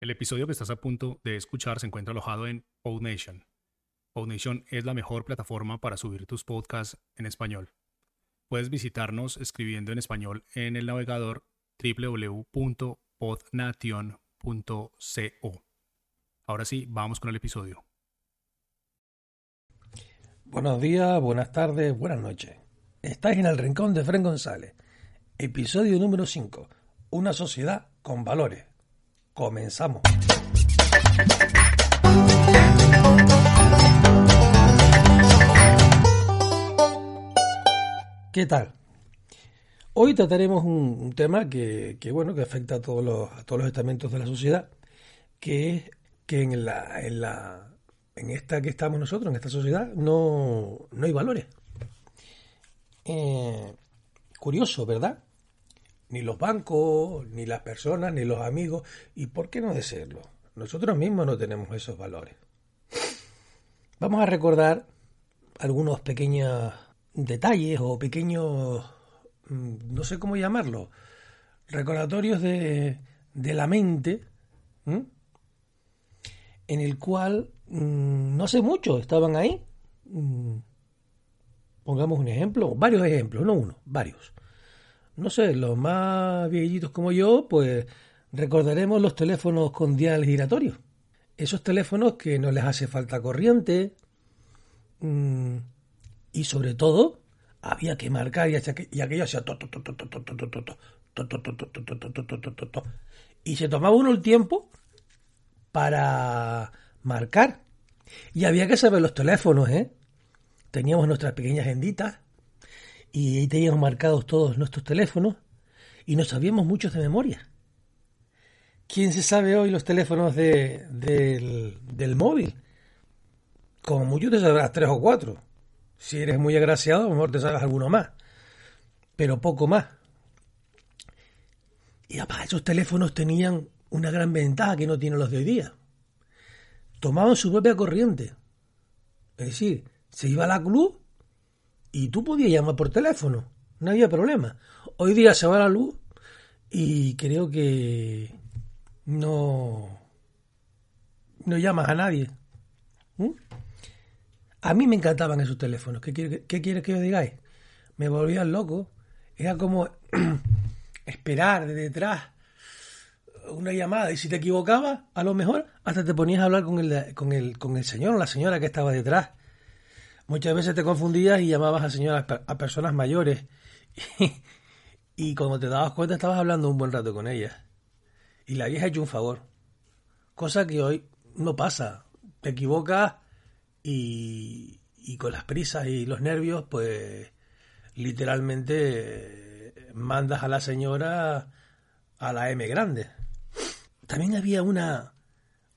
El episodio que estás a punto de escuchar se encuentra alojado en PodNation. PodNation es la mejor plataforma para subir tus podcasts en español. Puedes visitarnos escribiendo en español en el navegador www.podnation.co. Ahora sí, vamos con el episodio. Buenos días, buenas tardes, buenas noches. Estáis en el rincón de Fren González. Episodio número 5. Una sociedad con valores. Comenzamos. ¿Qué tal? Hoy trataremos un, tema que, bueno que afecta a todos los, a todos los estamentos de la sociedad, que es que en la, en la en esta que estamos nosotros, en esta sociedad, no, no hay valores. Eh, curioso, ¿verdad? Ni los bancos, ni las personas, ni los amigos. ¿Y por qué no decirlo? Nosotros mismos no tenemos esos valores. Vamos a recordar algunos pequeños detalles o pequeños, mm, no sé cómo llamarlo, recordatorios de, de la mente, en el cual mm, no sé mucho, estaban ahí. Mm, pongamos un ejemplo, varios ejemplos, no uno, varios no sé, los más viejitos como yo, pues recordaremos los teléfonos con dial giratorio. Esos teléfonos que no les hace falta corriente y sobre todo había que marcar y, aquello hacía y se tomaba uno el tiempo para marcar y había que saber los teléfonos, ¿eh? Teníamos nuestras pequeñas agenditas y teníamos marcados todos nuestros teléfonos y no sabíamos muchos de memoria. ¿Quién se sabe hoy los teléfonos de, del, móvil? Como mucho te sabrás tres o cuatro. Si eres muy agraciado, a lo mejor te sabes alguno más. Pero poco más. Y aparte, esos teléfonos tenían una gran ventaja que no tienen los de hoy día. Tomaban su propia corriente. Es decir, se iba a la luz y tú podías llamar por teléfono, no había problema. Hoy día se va la luz y creo que no, no llamas a nadie. ¿Mm? A mí me encantaban esos teléfonos. ¿Qué, qué, quieres que yo digáis? Me volvían loco. Era como esperar de detrás una llamada y si te equivocabas, a lo mejor hasta te ponías a hablar con el, con el, con el señor o la señora que estaba detrás Muchas veces te confundías y llamabas a señoras, a personas mayores. Y, cuando te dabas cuenta estabas hablando un buen rato con ellas. Y le habías hecho un favor. Cosa que hoy no pasa. Te equivocas y, y con las prisas y los nervios, pues literalmente mandas a la señora a la M grande. También había una,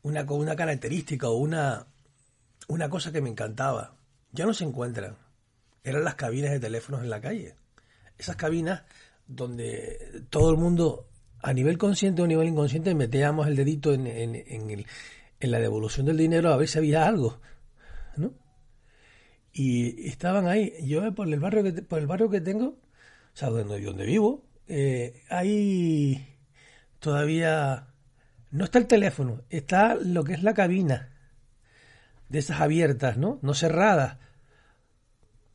una, una característica o una, una cosa que me encantaba ya no se encuentran. Eran las cabinas de teléfonos en la calle. Esas cabinas donde todo el mundo, a nivel consciente o a nivel inconsciente, metíamos el dedito en, en, en, la devolución del dinero a ver si había algo. ¿no? Y estaban ahí. Yo por el barrio que, por el barrio que tengo, o sea, donde, donde vivo, eh, hay todavía... No está el teléfono, está lo que es la cabina de esas abiertas, ¿no? No cerradas.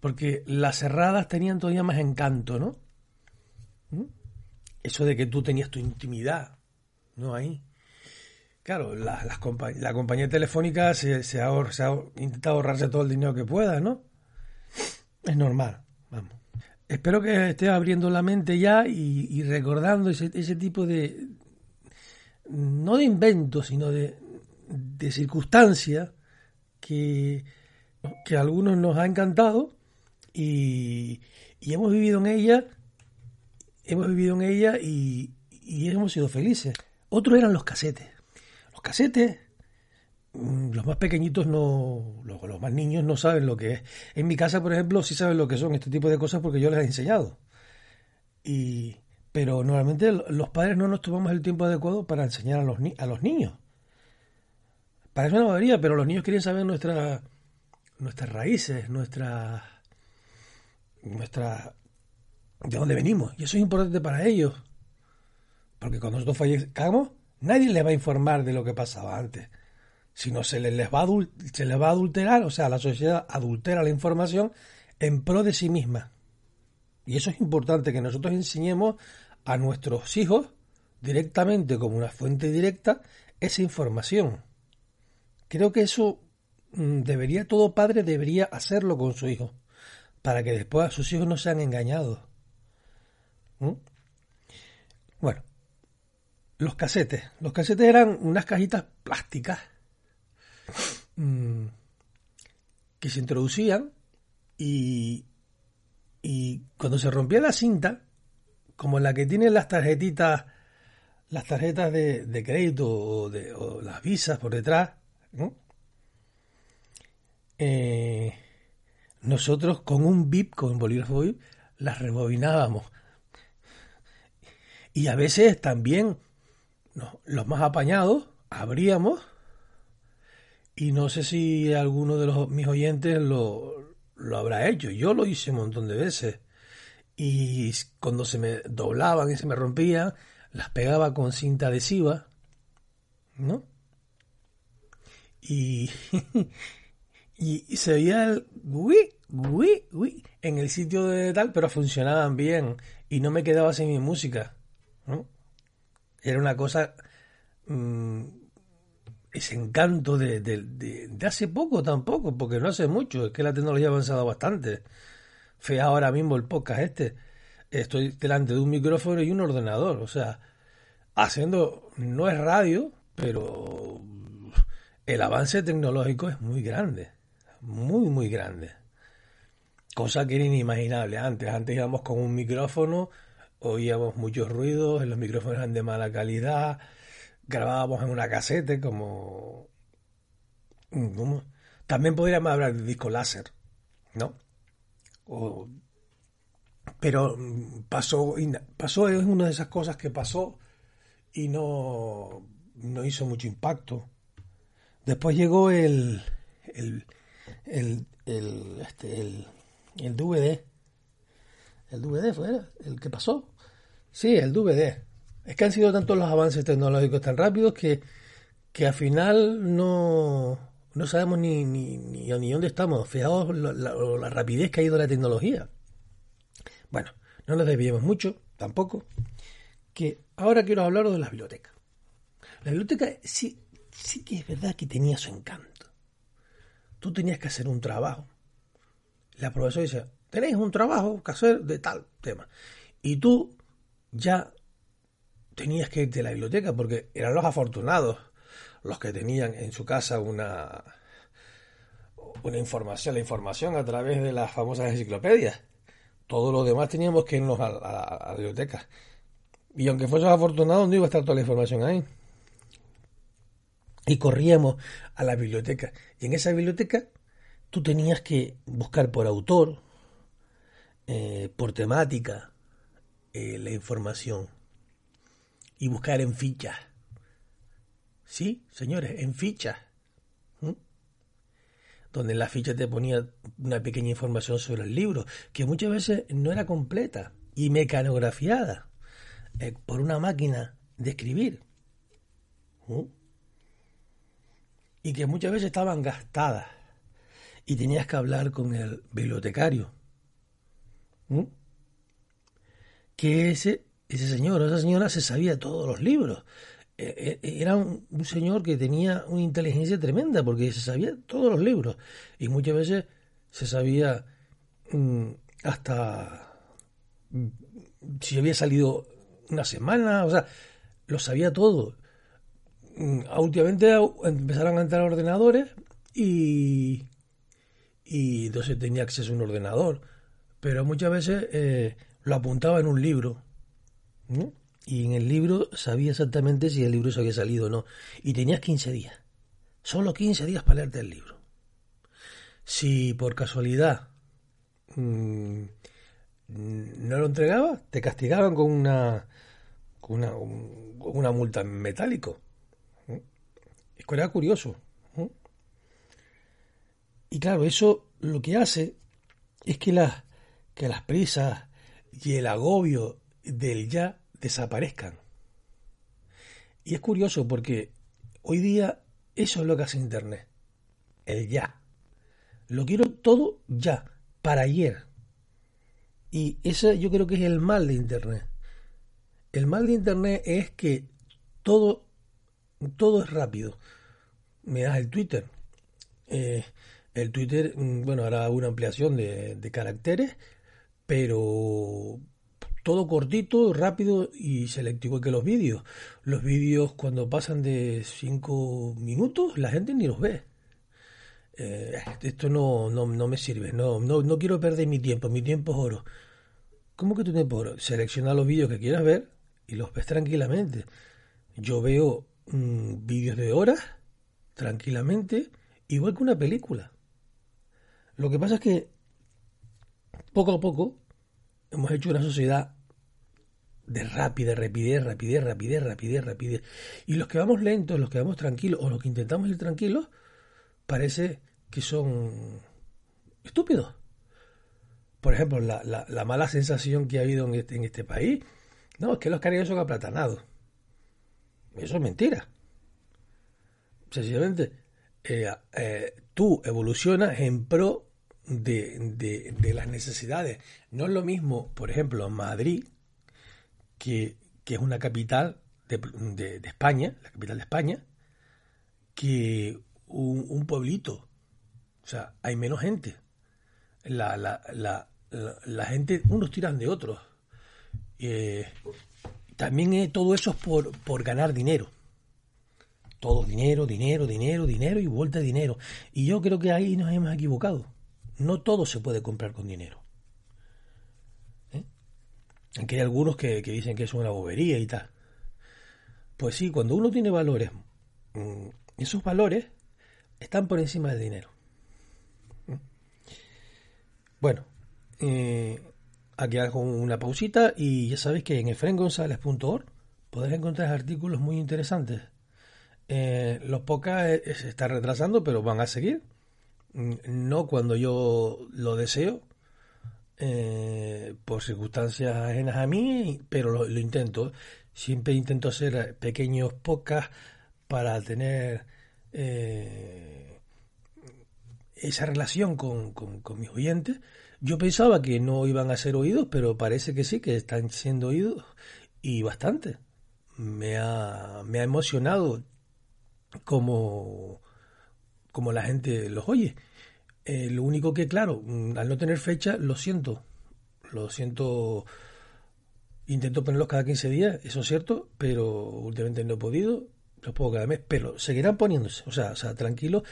Porque las cerradas tenían todavía más encanto, ¿no? ¿Mm? Eso de que tú tenías tu intimidad, ¿no? Ahí. Claro, la, las la compañía telefónica se, ha, intentado ahorrarse todo el dinero que pueda, ¿no? Es normal, vamos. Espero que estés abriendo la mente ya y, recordando ese, ese, tipo de, no de invento, sino de, de circunstancias que, que a algunos nos ha encantado y, hemos vivido en ella, hemos vivido en ella y, hemos sido felices. Otros eran los casetes. Los casetes, mm, los más pequeñitos no, los, los, más niños no saben lo que es. En mi casa, por ejemplo, sí saben lo que son este tipo de cosas porque yo les he enseñado. Y, pero normalmente los padres no nos tomamos el tiempo adecuado para enseñar a los, a los niños. Parece una bobería, pero los niños quieren saber nuestra, nuestras raíces, nuestra, nuestra, de dónde venimos. Y eso es importante para ellos. Porque cuando nosotros fallezcamos, Nadie les va a informar de lo que pasaba antes, sino se les, va, se les va a adulterar, o sea, la sociedad adultera la información en pro de sí misma. Y eso es importante, que nosotros enseñemos a nuestros hijos directamente, como una fuente directa, esa información. Creo que eso mm, debería, todo padre debería hacerlo con su hijo, para que después sus hijos no sean engañados. ¿Mm? Bueno, los casetes. Los casetes eran unas cajitas plásticas mm, que se introducían y, y cuando se rompía la cinta, como la que tienen las tarjetitas, las tarjetas de, crédito o, de, las visas por detrás, eh, nosotros con un VIP, con un bolígrafo VIP, las rebobinábamos. Y a veces también los más apañados abríamos y no sé si alguno de los, mis oyentes lo, lo habrá hecho. Yo lo hice un montón de veces. Y cuando se me doblaban y se me rompían, las pegaba con cinta adhesiva, ¿no? Y, y, se veía el uy, uy, uy, en el sitio de tal, pero funcionaban bien y no me quedaba sin mi música, ¿no? Era una cosa Mm, ese encanto de, de, hace poco tampoco, porque no hace mucho, es que la tecnología ha avanzado bastante. Fue ahora mismo el podcast este, estoy delante de un micrófono y un ordenador, o sea, haciendo, no es radio, pero el avance tecnológico es muy grande, muy, muy grande. Cosa que era inimaginable antes. Antes íbamos con un micrófono, oíamos muchos ruidos, los micrófonos eran de mala calidad, grabábamos en una casete como... También podríamos hablar de disco láser, ¿no? pero pasó, pasó, es una de esas cosas que pasó y no, no hizo mucho impacto. Después llegó el, el, el, el, este, el, el DVD. ¿El DVD fue el que pasó? Sí, el DVD. Es que han sido tantos los avances tecnológicos tan rápidos que, que al final no, no sabemos ni, ni, ni, dónde estamos. Fijaos la, la, rapidez que ha ido la tecnología. Bueno, no nos desviemos mucho, tampoco. Que ahora quiero hablaros de las bibliotecas. La biblioteca sí, sí que es verdad que tenía su encanto. Tú tenías que hacer un trabajo. La profesora dice, tenéis un trabajo que hacer de tal tema. Y tú ya tenías que irte a la biblioteca porque eran los afortunados los que tenían en su casa una, una información, la información a través de las famosas enciclopedias. Todos los demás teníamos que irnos a, la biblioteca. Y aunque fuésemos afortunados, no iba a estar toda la información ahí. Y corríamos a la biblioteca. Y en esa biblioteca tú tenías que buscar por autor, eh, por temática, eh, la información y buscar en fichas. Sí, señores, en fichas. Donde en la ficha te ponía una pequeña información sobre el libro, que muchas veces no era completa y mecanografiada eh, por una máquina de escribir. Y que muchas veces estaban gastadas y tenías que hablar con el bibliotecario. Que ese ese señor o esa señora se sabía todos los libros. E, e, era un, señor que tenía una inteligencia tremenda porque se sabía todos los libros y muchas veces se sabía mm, hasta mm, si había salido una semana, o sea, lo sabía todo. Mm, últimamente empezaron a entrar ordenadores y, entonces tenía acceso a un ordenador, pero muchas veces eh, lo apuntaba en un libro y en el libro sabía exactamente si el libro se había salido o no. Y tenías 15 días. Solo 15 días para leerte el libro. Si por casualidad mm, no lo entregabas, te castigaban con una, con una, una multa en metálico. Era curioso. Y claro, eso lo que hace es que las, que las prisas y el agobio del ya desaparezcan. Y es curioso porque hoy día eso es lo que hace Internet. El ya. Lo quiero todo ya, para ayer. Y ese yo creo que es el mal de Internet. El mal de Internet es que todo, todo es rápido. Me das el Twitter. Eh, el Twitter, mm, bueno, hará una ampliación de, caracteres, pero todo cortito, rápido y selectivo que los vídeos. Los vídeos cuando pasan de 5 minutos, la gente ni los ve. Eh, esto no, no, no, me sirve, no, no, no quiero perder mi tiempo, mi tiempo es oro. ¿Cómo que tu tiempo es oro? Selecciona los vídeos que quieras ver y los ves tranquilamente. Yo veo vídeos de horas tranquilamente, igual que una película. Lo que pasa es que poco a poco hemos hecho una sociedad de rápida, rapidez, rapidez, rapidez, rapidez, rapidez. Y los que vamos lentos, los que vamos tranquilos, o los que intentamos ir tranquilos, parece que son estúpidos. Por ejemplo, la, la, mala sensación que ha habido en este, en este país, no, es que los cariños son aplatanados. Eso es mentira. Sencillamente, eh, eh, tú evolucionas en pro de, de, las necesidades. No es lo mismo, por ejemplo, Madrid, que, que es una capital de, de, España, la capital de España, que un, un pueblito. O sea, hay menos gente. La, la, la, la, gente, unos tiran de otros. Eh, también todo eso es por, por ganar dinero. Todo dinero, dinero, dinero, dinero y vuelta de dinero. Y yo creo que ahí nos hemos equivocado. No todo se puede comprar con dinero. ¿Eh? Aunque hay algunos que, dicen que es una bobería y tal. Pues sí, cuando uno tiene valores, mm, esos valores están por encima del dinero. ¿Eh? Bueno, eh, aquí hago una pausita y ya sabéis que en efrengonzales.org podrás encontrar artículos muy interesantes. los podcasts se están retrasando, pero van a seguir no cuando yo lo deseo, eh, por circunstancias ajenas a mí, pero lo, intento. Siempre intento hacer pequeños podcasts para tener eh, esa relación con, mis oyentes. Yo pensaba que no iban a ser oídos, pero parece que sí, que están siendo oídos y bastante. Me ha, me ha emocionado como, como la gente los oye. Eh, lo único que, claro, mm, al no tener fecha, lo siento. Lo siento. Intento ponerlos cada 15 días, eso es cierto, pero últimamente no he podido. Los pongo cada mes, pero seguirán poniéndose. O sea, o sea tranquilos,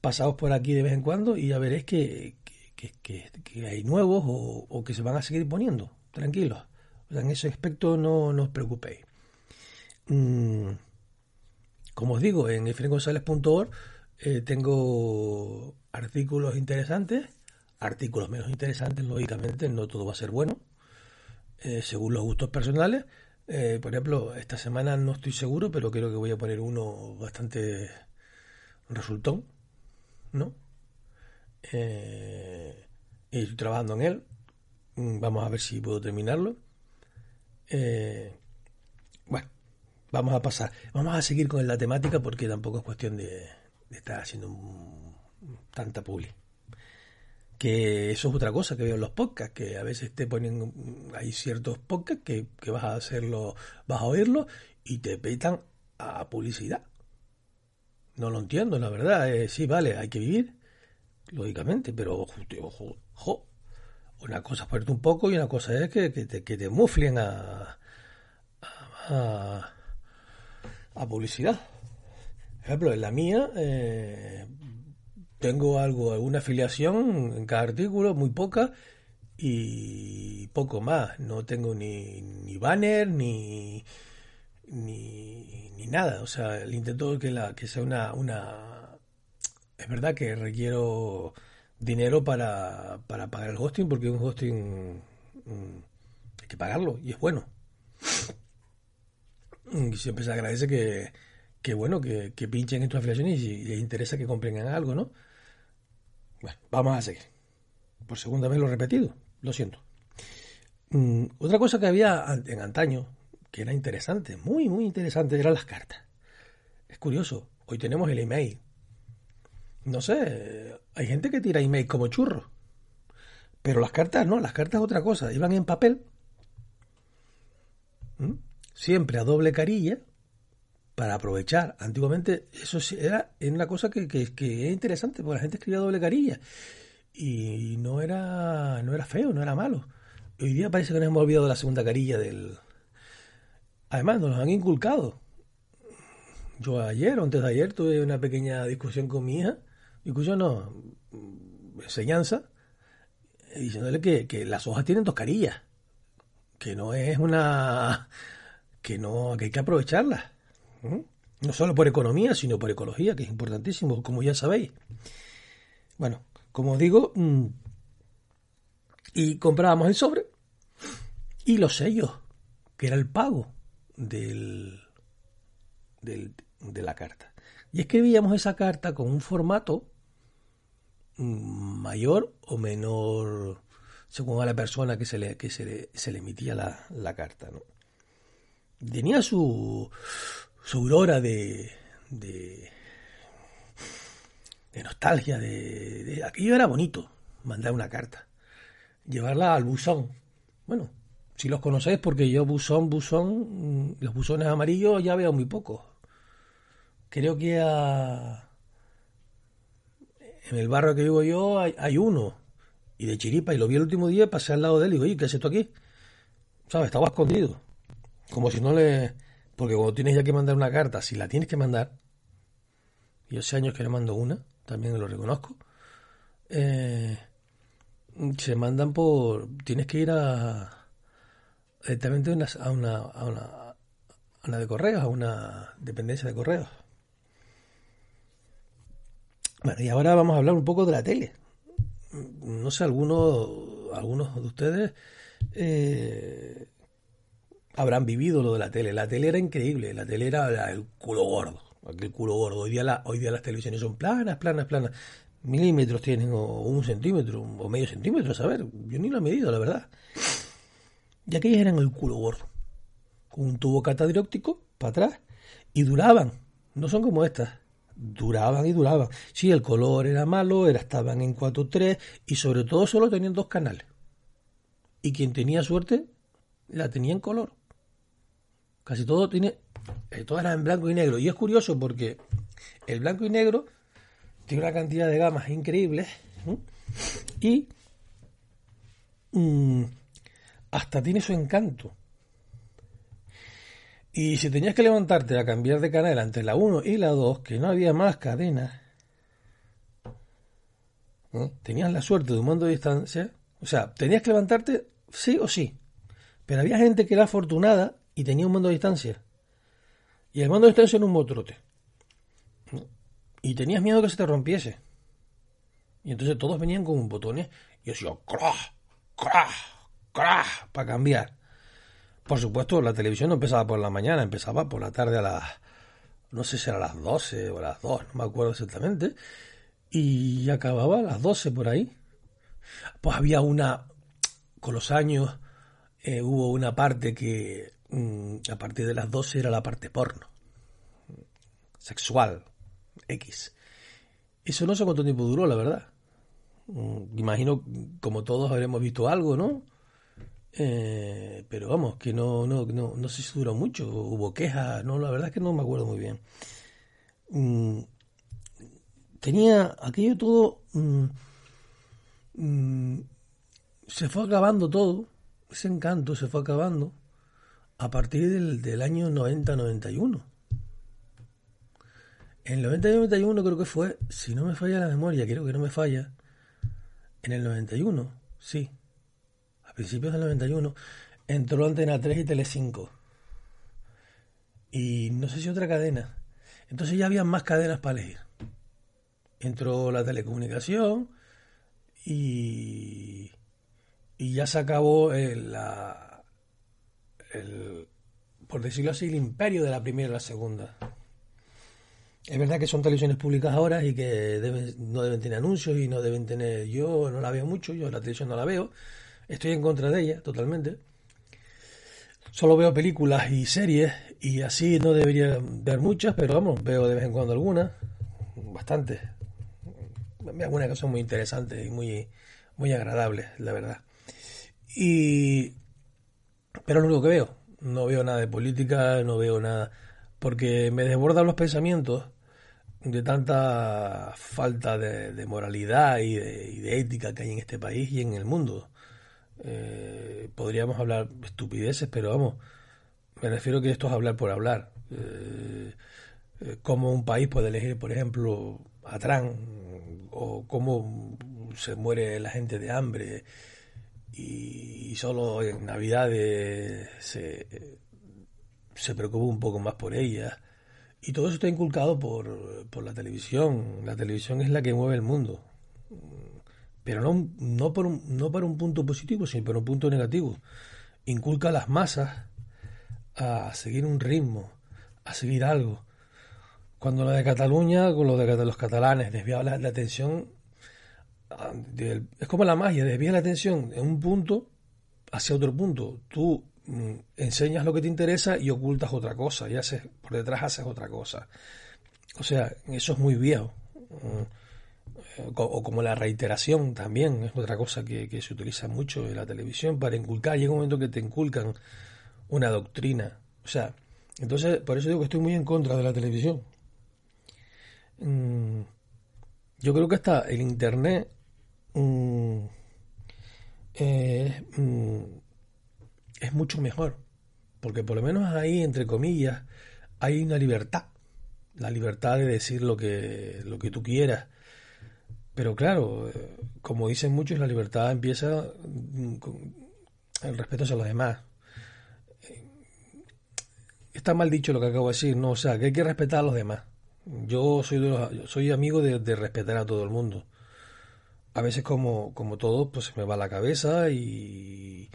pasados por aquí de vez en cuando y ya veréis que, que, hay nuevos o, que se van a seguir poniendo. Tranquilos. en ese aspecto no, os preocupéis. Mm, como os digo, en efrengonzales.org eh, tengo artículos interesantes, artículos menos interesantes, lógicamente, no todo va a ser bueno, eh, según los gustos personales. Eh, por ejemplo, esta semana no estoy seguro, pero creo que voy a poner uno bastante resultón, ¿no? Y estoy trabajando en él. Mm, vamos a ver si puedo terminarlo. bueno, vamos a pasar. Vamos a seguir con la temática porque tampoco es cuestión de, está haciendo tanta publi. Que eso es otra cosa que veo en los podcasts, que a veces te ponen, hay ciertos podcasts que, vas a hacerlo, vas a oírlo y te petan a publicidad. No lo entiendo, la verdad. Eh, sí, vale, hay que vivir, lógicamente, pero ojo, ojo, Una cosa es ponerte un poco y una cosa es que, te, que te muflen a, a, publicidad ejemplo, en la mía eh, tengo algo, alguna afiliación en cada artículo, muy poca, y poco más. No tengo ni, ni banner ni, ni, nada. O sea, el intento que, la, que sea una, una... Es verdad que requiero dinero para, para pagar el hosting, porque un hosting mm, hay que pagarlo y es bueno. Y siempre se agradece que, que bueno, que, pinchen en tus afiliaciones y, les interesa que compren algo, ¿no? Bueno, vamos a seguir. Por segunda vez lo he repetido, lo siento. Mm, otra cosa que había en antaño, que era interesante, muy, muy interesante, eran las cartas. Es curioso, hoy tenemos el email. No sé, hay gente que tira email como churro. Pero las cartas no, las cartas otra cosa. Iban en papel, siempre a doble carilla, para aprovechar. Antiguamente eso era una cosa que, que, es interesante, porque la gente escribía doble carilla. Y no era, no era feo, no era malo. Hoy día parece que nos hemos olvidado de la segunda carilla del... Además, nos han inculcado. Yo ayer antes de ayer tuve una pequeña discusión con mi hija. Discusión no, enseñanza diciéndole que, que, las hojas tienen dos carillas, que no es una... que no, que hay que aprovecharlas. No solo por economía, sino por ecología, que es importantísimo, como ya sabéis. Bueno, como digo, mm, y comprábamos el sobre y los sellos, que era el pago del, del, de la carta. Y escribíamos esa carta con un formato mayor o menor según a la persona que se le, que se le, se le emitía la, la carta. ¿no? Tenía su, su aurora de, de, de nostalgia, de, de, aquello era bonito, mandar una carta, llevarla al buzón. Bueno, si los conocéis, porque yo buzón, buzón, los buzones amarillos ya veo muy poco. Creo que a en el barrio que vivo yo hay, uno, y de chiripa, y lo vi el último día, pasé al lado de él y digo, oye, ¿qué es esto aquí? ¿Sabes? Estaba escondido. Como si no le... Porque cuando tienes ya que mandar una carta, si la tienes que mandar, y hace años que le mando una, también lo reconozco, eh, se mandan por... Tienes que ir a... directamente a una, a una, a una de correos, a una dependencia de correos. Bueno, y ahora vamos a hablar un poco de la tele. No sé, algunos, algunos de ustedes eh, habrán vivido lo de la tele. La tele era increíble, la tele era el culo gordo, aquel culo gordo. Hoy día, hoy día las televisiones son planas, planas, planas. Milímetros tienen, o un centímetro, o medio centímetro, a saber. Yo ni lo he medido, la verdad. Y aquellas eran el culo gordo. Con un tubo catadióptico para atrás. Y duraban. No son como estas duraban y duraban. Sí, el color era malo, era, estaban en 4.3 y sobre todo solo tenían dos canales. Y quien tenía suerte la tenía en color. Casi todo tiene, eh, todas eran en blanco y negro. Y es curioso porque el blanco y negro tiene una cantidad de gamas increíbles y mm, hasta tiene su encanto. Y si tenías que levantarte a cambiar de canal entre la 1 y la 2, que no había más cadenas, tenías la suerte de un mando de distancia. O sea, tenías que levantarte sí o sí. Pero había gente que era afortunada y tenía un mando de distancia. Y el mando de distancia era un motrote. Y tenías miedo que se te rompiese. Y entonces todos venían con botones y decía, ¡crash! ¡crash! ¡crash! para cambiar. Por supuesto, la televisión no empezaba por la mañana, empezaba por la tarde a las, no sé si era a las 12 o a las 2, no me acuerdo exactamente, y acababa a las 12 por ahí. Pues había una, con los años, eh, hubo una parte que mm, a partir de las 12 era la parte porno, sexual, X. Eso no sé cuánto tiempo duró, la verdad. Mm, imagino, como todos habremos visto algo, ¿no? Eh, pero vamos, que no, no, no, no sé si duró mucho, hubo quejas, no, la verdad es que no me acuerdo muy bien. Mm, tenía aquello todo, mm, mm, se fue acabando todo, ese encanto se fue acabando a partir del, del año 90-91. En el 90-91 creo que fue, si no me falla la memoria, creo que no me falla, en el 91, sí, principios del 91, entró Antena 3 y Tele5. Y no sé si otra cadena. Entonces ya había más cadenas para elegir. Entró la telecomunicación y, y ya se acabó el, la, el, por decirlo así, el imperio de la primera y la segunda. Es verdad que son televisiones públicas ahora y que no deben tener anuncios y no deben tener... Yo no la veo mucho, yo la televisión no la veo, Estoy en contra de ella, totalmente. solo veo películas y series y así no debería ver muchas, pero vamos, veo de vez en cuando algunas, bastantes. Algunas que son muy interesantes y muy, muy agradables, la verdad. Y... Pero es lo único que veo. No veo nada de política, no veo nada... Porque me desbordan los pensamientos de tanta falta de, moralidad y de, ética que hay en este país y en el mundo. Eh, podríamos hablar estupideces, pero vamos, me refiero que esto es hablar por hablar. Eh, eh, cómo un país puede elegir, por ejemplo, a Trump, o cómo se muere la gente de hambre, y, solo en Navidad se, se preocupa un poco más por ella. Y todo eso está inculcado por, por la televisión. La televisión es la que mueve el mundo pero no, no, por un, no para un punto positivo, sino para un punto negativo. Inculca a las masas a seguir un ritmo, a seguir algo. Cuando lo de Cataluña, con lo de los catalanes, desvía la, atención, ah, es como la magia, desvía la atención en un punto hacia otro punto. Tú mm, enseñas lo que te interesa y ocultas otra cosa, y haces, por detrás haces otra cosa. O sea, eso es muy viejo. O como la reiteración también es otra cosa que, se utiliza mucho en la televisión para inculcar. Llega un momento que te inculcan una doctrina. O sea, entonces por eso digo que estoy muy en contra de la televisión. Mm, yo creo que hasta el Internet mm, mm, es mucho mejor. Porque por lo menos ahí, entre comillas, hay una libertad. La libertad de decir lo que, lo que tú quieras pero claro, como dicen muchos, la libertad empieza con el respeto hacia los demás. Está mal dicho lo que acabo de decir, no, o sea, que hay que respetar a los demás. Yo soy, de soy amigo de, respetar a todo el mundo. A veces como, como todo, pues se me va la cabeza y,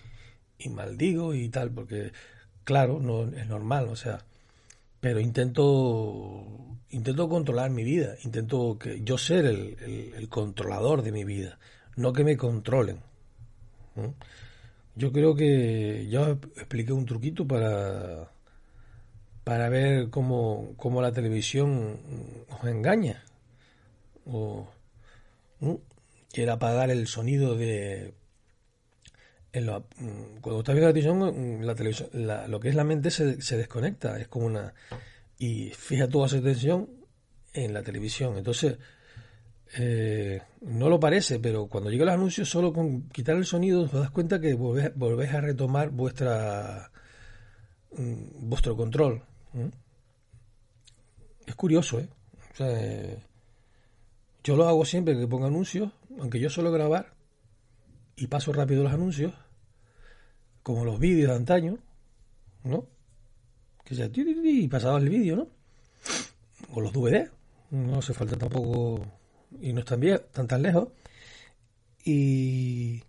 y maldigo y tal, porque claro, no es normal, o sea, pero intento intento controlar mi vida, intento que yo ser el, controlador de mi vida, no que me controlen. Yo creo que ya expliqué un truquito para para ver cómo, cómo la televisión os engaña. O quiere apagar el sonido de cuando estás viendo la televisión, la televisión lo que es la mente se, se desconecta, es como una y fija toda su atención en la televisión. Entonces, eh, no lo parece, pero cuando llega el anuncio, solo con quitar el sonido, te das cuenta que volvés, a retomar vuestra mm, vuestro control. Es curioso, ¿eh? ¿eh? Yo lo hago siempre que pongo anuncios, aunque yo suelo grabar y paso rápido los anuncios, como los vídeos de antaño, ¿no? que ya y pasaba el vídeo, ¿no? O los DVD, no hace falta tampoco y no están bien, están tan lejos. Y,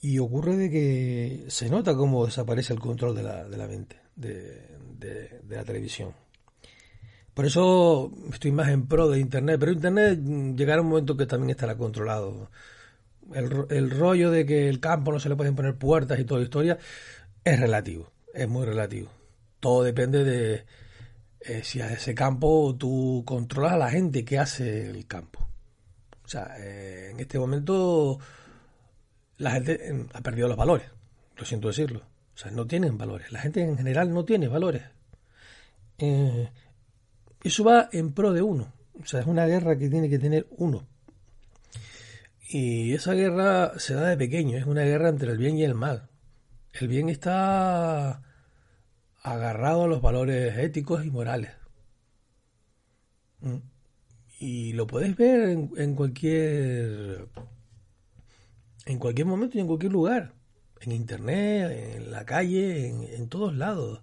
y ocurre de que se nota cómo desaparece el control de la, de la mente, de, de, la televisión. Por eso estoy más en pro de Internet, pero Internet llegará un momento que también estará controlado. El, el rollo de que el campo no se le pueden poner puertas y toda la historia es relativo, es muy relativo. Todo depende de eh, si a ese campo tú controlas a la gente que hace el campo. O sea, eh, en este momento la gente em, ha perdido los valores, lo siento decirlo. O sea, no tienen valores. La gente en general no tiene valores. Eh, eso va en pro de uno. O sea, es una guerra que tiene que tener uno. Y esa guerra se da de pequeño, es una guerra entre el bien y el mal. El bien está agarrado a los valores éticos y morales. Mm. Y lo puedes ver en, cualquier en cualquier momento y en cualquier lugar. En internet, en la calle, en, todos lados.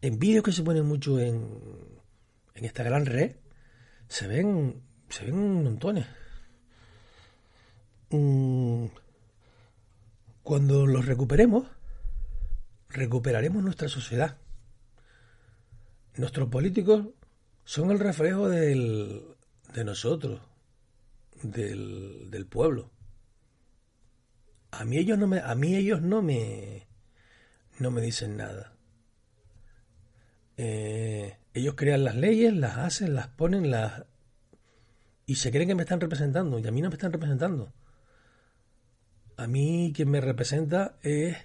En vídeos que se ponen mucho en, en esta gran red, se ven, se ven montones. Mm. Cuando los recuperemos, recuperaremos nuestra sociedad. Nuestros políticos son el reflejo del, de nosotros, del, del, pueblo. A mí ellos no me, a mí ellos no me, no me dicen nada. Eh, ellos crean las leyes, las hacen, las ponen, las... Y se creen que me están representando, y a mí no me están representando. A mí quien me representa es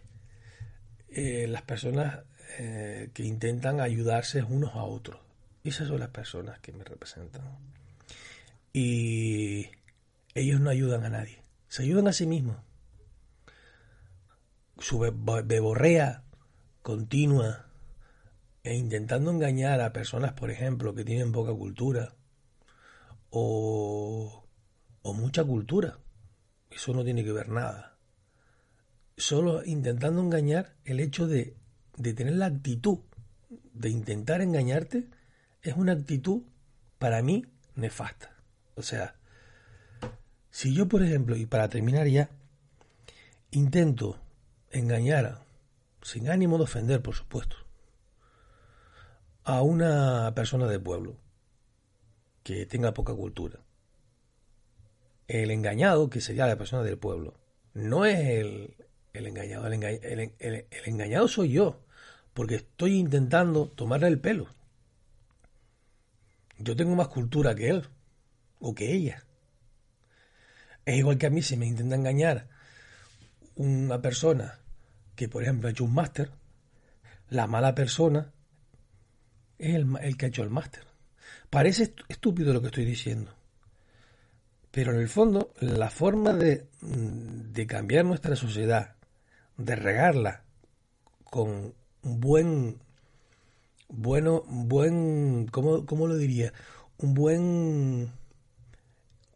eh, las personas eh, que intentan ayudarse unos a otros. Esas son las personas que me representan. Y ellos no ayudan a nadie, se ayudan a sí mismos. Su beborrea continua e intentando engañar a personas, por ejemplo, que tienen poca cultura o, o mucha cultura. Eso no tiene que ver nada. Solo intentando engañar el hecho de, de tener la actitud de intentar engañarte es una actitud para mí nefasta. O sea, si yo, por ejemplo, y para terminar ya, intento engañar, sin ánimo de ofender, por supuesto, a una persona del pueblo que tenga poca cultura. El engañado, que sería la persona del pueblo, no es el, el engañado. El, el, engañado soy yo, porque estoy intentando tomarle el pelo. Yo tengo más cultura que él, o que ella. Es igual que a mí si me intenta engañar una persona que, por ejemplo, ha hecho un máster, la mala persona es el, que ha hecho el máster. Parece estúpido lo que estoy diciendo. Pero en el fondo, la forma de, de cambiar nuestra sociedad, de regarla con buen, bueno, buen, ¿cómo, ¿cómo lo diría? Un buen,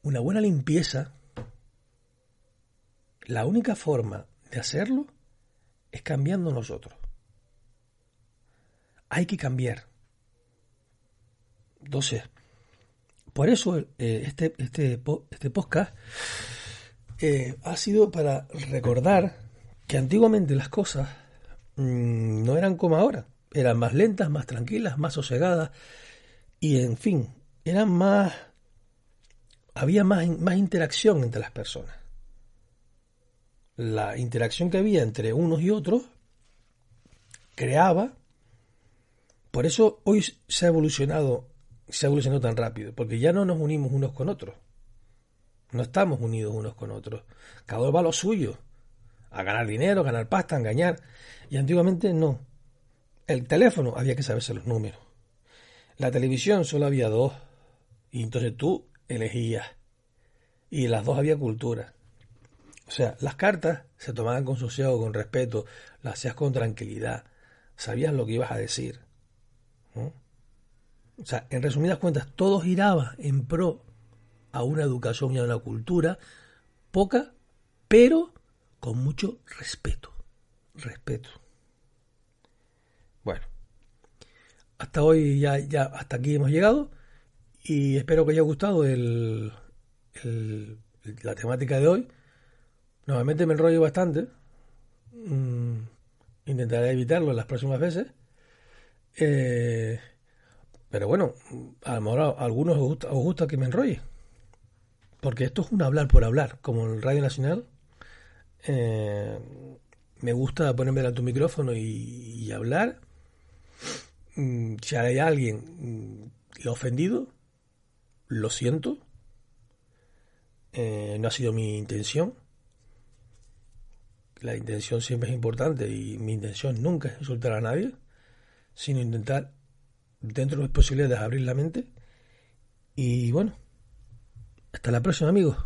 una buena limpieza, la única forma de hacerlo es cambiando nosotros. Hay que cambiar. Entonces, por eso eh, este, este, este podcast eh, ha sido para recordar que antiguamente las cosas mm, no eran como ahora. Eran más lentas, más tranquilas, más sosegadas y, en fin, eran más... Había más, más interacción entre las personas. La interacción que había entre unos y otros creaba... Por eso hoy se ha evolucionado se ha evolucionado tan rápido, porque ya no nos unimos unos con otros. No estamos unidos unos con otros. Cada uno va a lo suyo, a ganar dinero, a ganar pasta, a engañar. Y antiguamente no. El teléfono había que saberse los números. La televisión solo había dos. Y entonces tú elegías. Y las dos había cultura. O sea, las cartas se tomaban con sosiego, con respeto, las hacías con tranquilidad. Sabías lo que ibas a decir. O sea, en resumidas cuentas, todo giraba en pro a una educación y a una cultura poca, pero con mucho respeto. Respeto. Bueno, hasta hoy ya, ya hasta aquí hemos llegado y espero que haya gustado el, la temática de hoy. Nuevamente me enrollo bastante. Mm, intentaré evitarlo las próximas veces. Eh, pero bueno, a lo mejor a algunos os gusta, que me enrolle. Porque esto es un hablar por hablar, como en Radio Nacional. Eh, me gusta ponerme delante un micrófono y, hablar. Mm, si hay alguien mm, lo ofendido, lo siento. Eh, no ha sido mi intención. La intención siempre es importante y mi intención nunca es insultar a nadie, sino intentar dentro de posibilidades abrir la mente. Y bueno, hasta la próxima amigos.